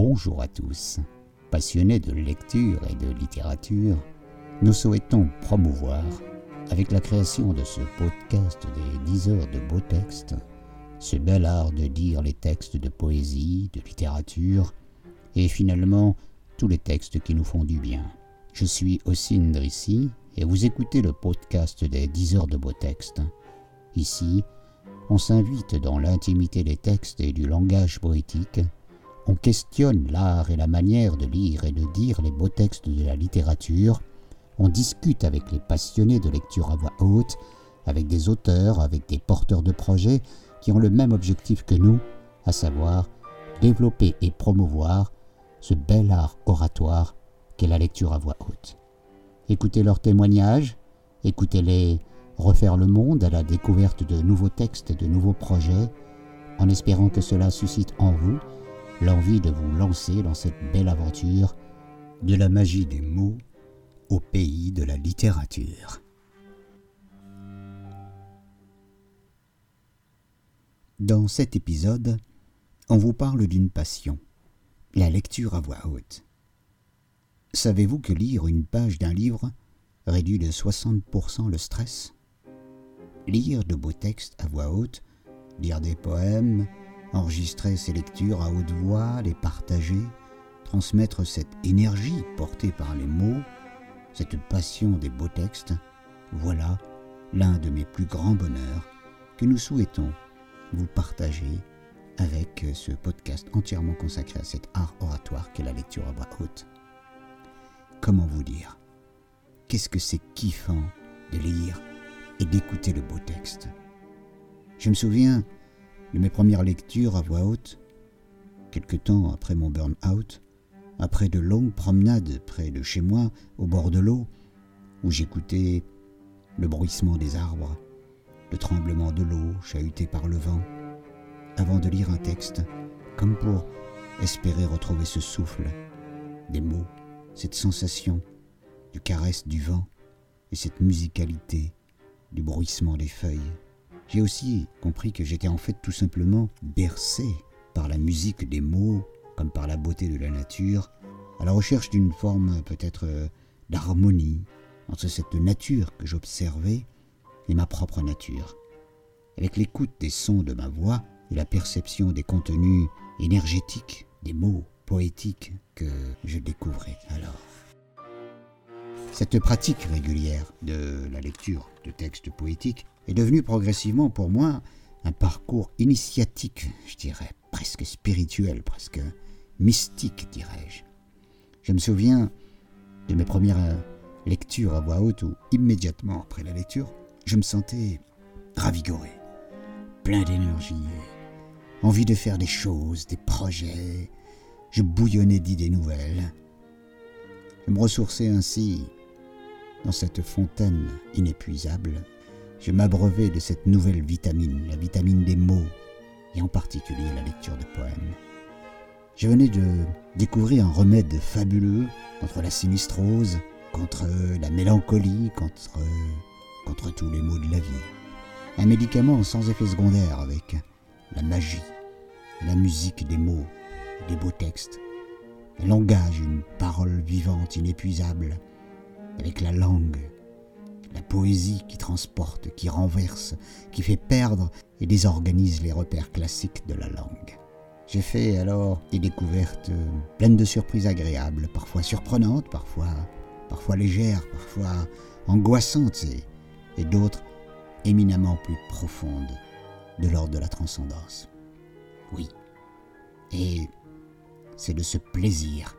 Bonjour à tous. Passionnés de lecture et de littérature, nous souhaitons promouvoir, avec la création de ce podcast des 10 heures de beaux textes, ce bel art de lire les textes de poésie, de littérature, et finalement tous les textes qui nous font du bien. Je suis Ossine Drissi et vous écoutez le podcast des 10 heures de beaux textes. Ici, on s'invite dans l'intimité des textes et du langage poétique on questionne l'art et la manière de lire et de dire les beaux textes de la littérature, on discute avec les passionnés de lecture à voix haute, avec des auteurs, avec des porteurs de projets qui ont le même objectif que nous, à savoir développer et promouvoir ce bel art oratoire qu'est la lecture à voix haute. Écoutez leurs témoignages, écoutez-les refaire le monde à la découverte de nouveaux textes et de nouveaux projets, en espérant que cela suscite en vous l'envie de vous lancer dans cette belle aventure de la magie des mots au pays de la littérature. Dans cet épisode, on vous parle d'une passion, la lecture à voix haute. Savez-vous que lire une page d'un livre réduit de 60% le stress? Lire de beaux textes à voix haute, lire des poèmes, enregistrer ses lectures à haute voix, les partager, transmettre cette énergie portée par les mots, cette passion des beaux textes, voilà l'un de mes plus grands bonheurs que nous souhaitons vous partager avec ce podcast entièrement consacré à cet art oratoire qu'est la lecture à voix haute. Comment vous dire? Qu'est-ce que c'est kiffant de lire et d'écouter le beau texte? Je me souviens de mes premières lectures à voix haute, quelque temps après mon burn-out, après de longues promenades près de chez moi, au bord de l'eau, où j'écoutais le bruissement des arbres, le tremblement de l'eau chahutée par le vent, avant de lire un texte, comme pour espérer retrouver ce souffle, des mots, cette sensation du caresse du vent et cette musicalité du bruissement des feuilles. J'ai aussi compris que j'étais en fait tout simplement bercé par la musique des mots, comme par la beauté de la nature, à la recherche d'une forme peut-être euh, d'harmonie entre cette nature que j'observais et ma propre nature. Avec l'écoute des sons de ma voix et la perception des contenus énergétiques, des mots poétiques que je découvrais alors. Cette pratique régulière de la lecture de textes poétiques est devenue progressivement pour moi un parcours initiatique, je dirais, presque spirituel, presque mystique, dirais-je. Je me souviens de mes premières lectures à voix haute où, immédiatement après la lecture, je me sentais ravigoré, plein d'énergie, envie de faire des choses, des projets. Je bouillonnais d'idées nouvelles. Je me ressourçais ainsi dans cette fontaine inépuisable je m'abreuvais de cette nouvelle vitamine, la vitamine des mots, et en particulier la lecture de poèmes. Je venais de découvrir un remède fabuleux contre la sinistrose, contre la mélancolie, contre, contre tous les maux de la vie. Un médicament sans effet secondaire avec la magie, la musique des mots, des beaux textes, un langage, une parole vivante, inépuisable, avec la langue, la poésie qui transporte, qui renverse, qui fait perdre et désorganise les repères classiques de la langue. J'ai fait alors des découvertes pleines de surprises agréables, parfois surprenantes, parfois, parfois légères, parfois angoissantes et, et d'autres éminemment plus profondes de l'ordre de la transcendance. Oui. Et c'est de ce plaisir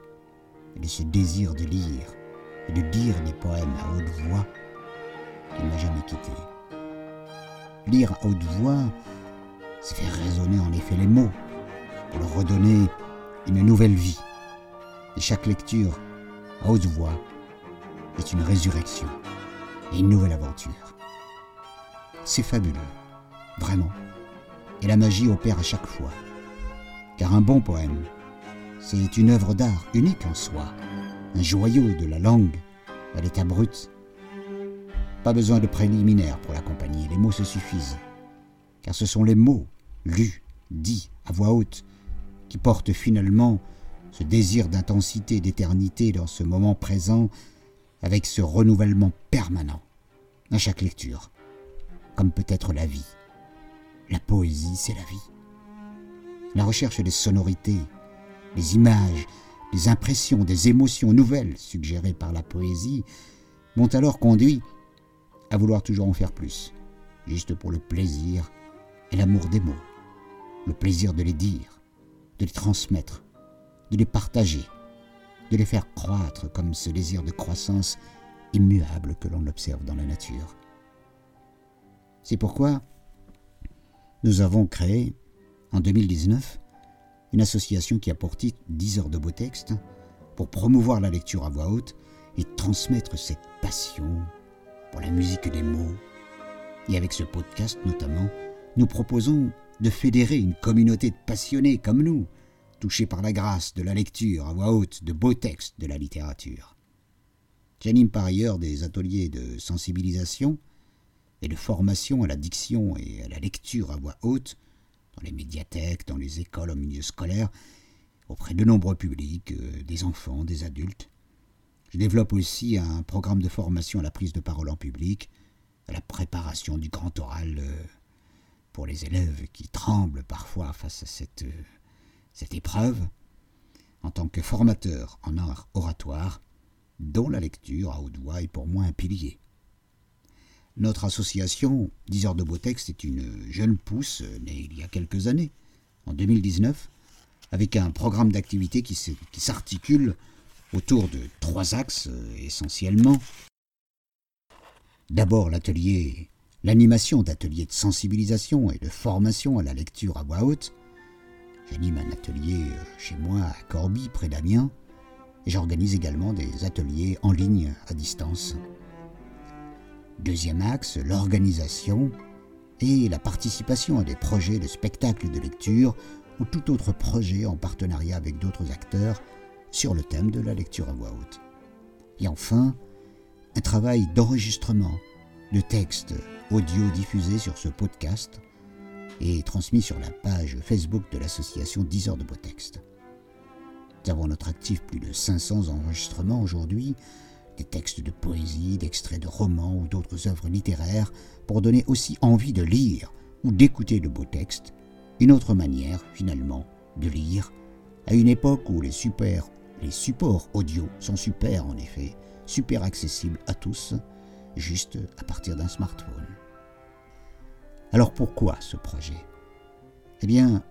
et de ce désir de lire et de dire des poèmes à haute voix il m'a jamais quitté. Lire à haute voix, c'est faire résonner en effet les mots, pour leur redonner une nouvelle vie. Et chaque lecture à haute voix est une résurrection et une nouvelle aventure. C'est fabuleux, vraiment. Et la magie opère à chaque fois. Car un bon poème, c'est une œuvre d'art unique en soi, un joyau de la langue à l'état brut pas besoin de préliminaires pour l'accompagner, les mots se suffisent. Car ce sont les mots, lus, dits à voix haute, qui portent finalement ce désir d'intensité, d'éternité dans ce moment présent, avec ce renouvellement permanent à chaque lecture, comme peut-être la vie. La poésie, c'est la vie. La recherche des sonorités, des images, des impressions, des émotions nouvelles suggérées par la poésie m'ont alors conduit à vouloir toujours en faire plus, juste pour le plaisir et l'amour des mots, le plaisir de les dire, de les transmettre, de les partager, de les faire croître comme ce désir de croissance immuable que l'on observe dans la nature. C'est pourquoi nous avons créé, en 2019, une association qui a pour titre 10 heures de beau texte pour promouvoir la lecture à voix haute et transmettre cette passion pour la musique des mots. Et avec ce podcast notamment, nous proposons de fédérer une communauté de passionnés comme nous, touchés par la grâce de la lecture à voix haute de beaux textes de la littérature. J'anime par ailleurs des ateliers de sensibilisation et de formation à la diction et à la lecture à voix haute dans les médiathèques, dans les écoles, au milieu scolaire, auprès de nombreux publics, euh, des enfants, des adultes. Je développe aussi un programme de formation à la prise de parole en public, à la préparation du grand oral euh, pour les élèves qui tremblent parfois face à cette, euh, cette épreuve, en tant que formateur en art oratoire, dont la lecture à haute voix est pour moi un pilier. Notre association 10 heures de beau texte est une jeune pousse née il y a quelques années, en 2019, avec un programme d'activité qui s'articule autour de trois axes euh, essentiellement. D'abord l'atelier, l'animation d'ateliers de sensibilisation et de formation à la lecture à voix haute. J'anime un atelier euh, chez moi à Corby, près d'Amiens, et j'organise également des ateliers en ligne à distance. Deuxième axe, l'organisation et la participation à des projets de spectacles de lecture ou tout autre projet en partenariat avec d'autres acteurs sur le thème de la lecture à voix haute. Et enfin, un travail d'enregistrement de textes audio diffusés sur ce podcast et transmis sur la page Facebook de l'association 10 heures de beau texte. Nous avons notre actif plus de 500 enregistrements aujourd'hui des textes de poésie, d'extraits de romans ou d'autres œuvres littéraires pour donner aussi envie de lire ou d'écouter de beaux textes, une autre manière, finalement, de lire, à une époque où les, super, les supports audio sont super en effet, super accessibles à tous, juste à partir d'un smartphone. Alors pourquoi ce projet? Eh bien,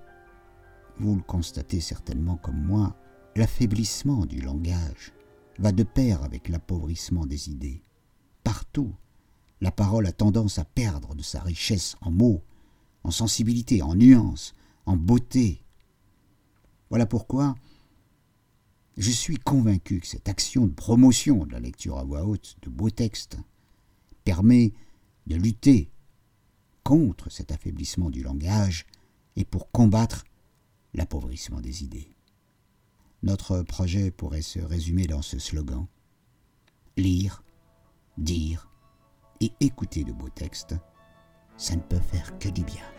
vous le constatez certainement comme moi, l'affaiblissement du langage va de pair avec l'appauvrissement des idées. Partout, la parole a tendance à perdre de sa richesse en mots, en sensibilité, en nuances, en beauté. Voilà pourquoi je suis convaincu que cette action de promotion de la lecture à voix haute de beaux textes permet de lutter contre cet affaiblissement du langage et pour combattre l'appauvrissement des idées. Notre projet pourrait se résumer dans ce slogan. Lire, dire et écouter de beaux textes, ça ne peut faire que du bien.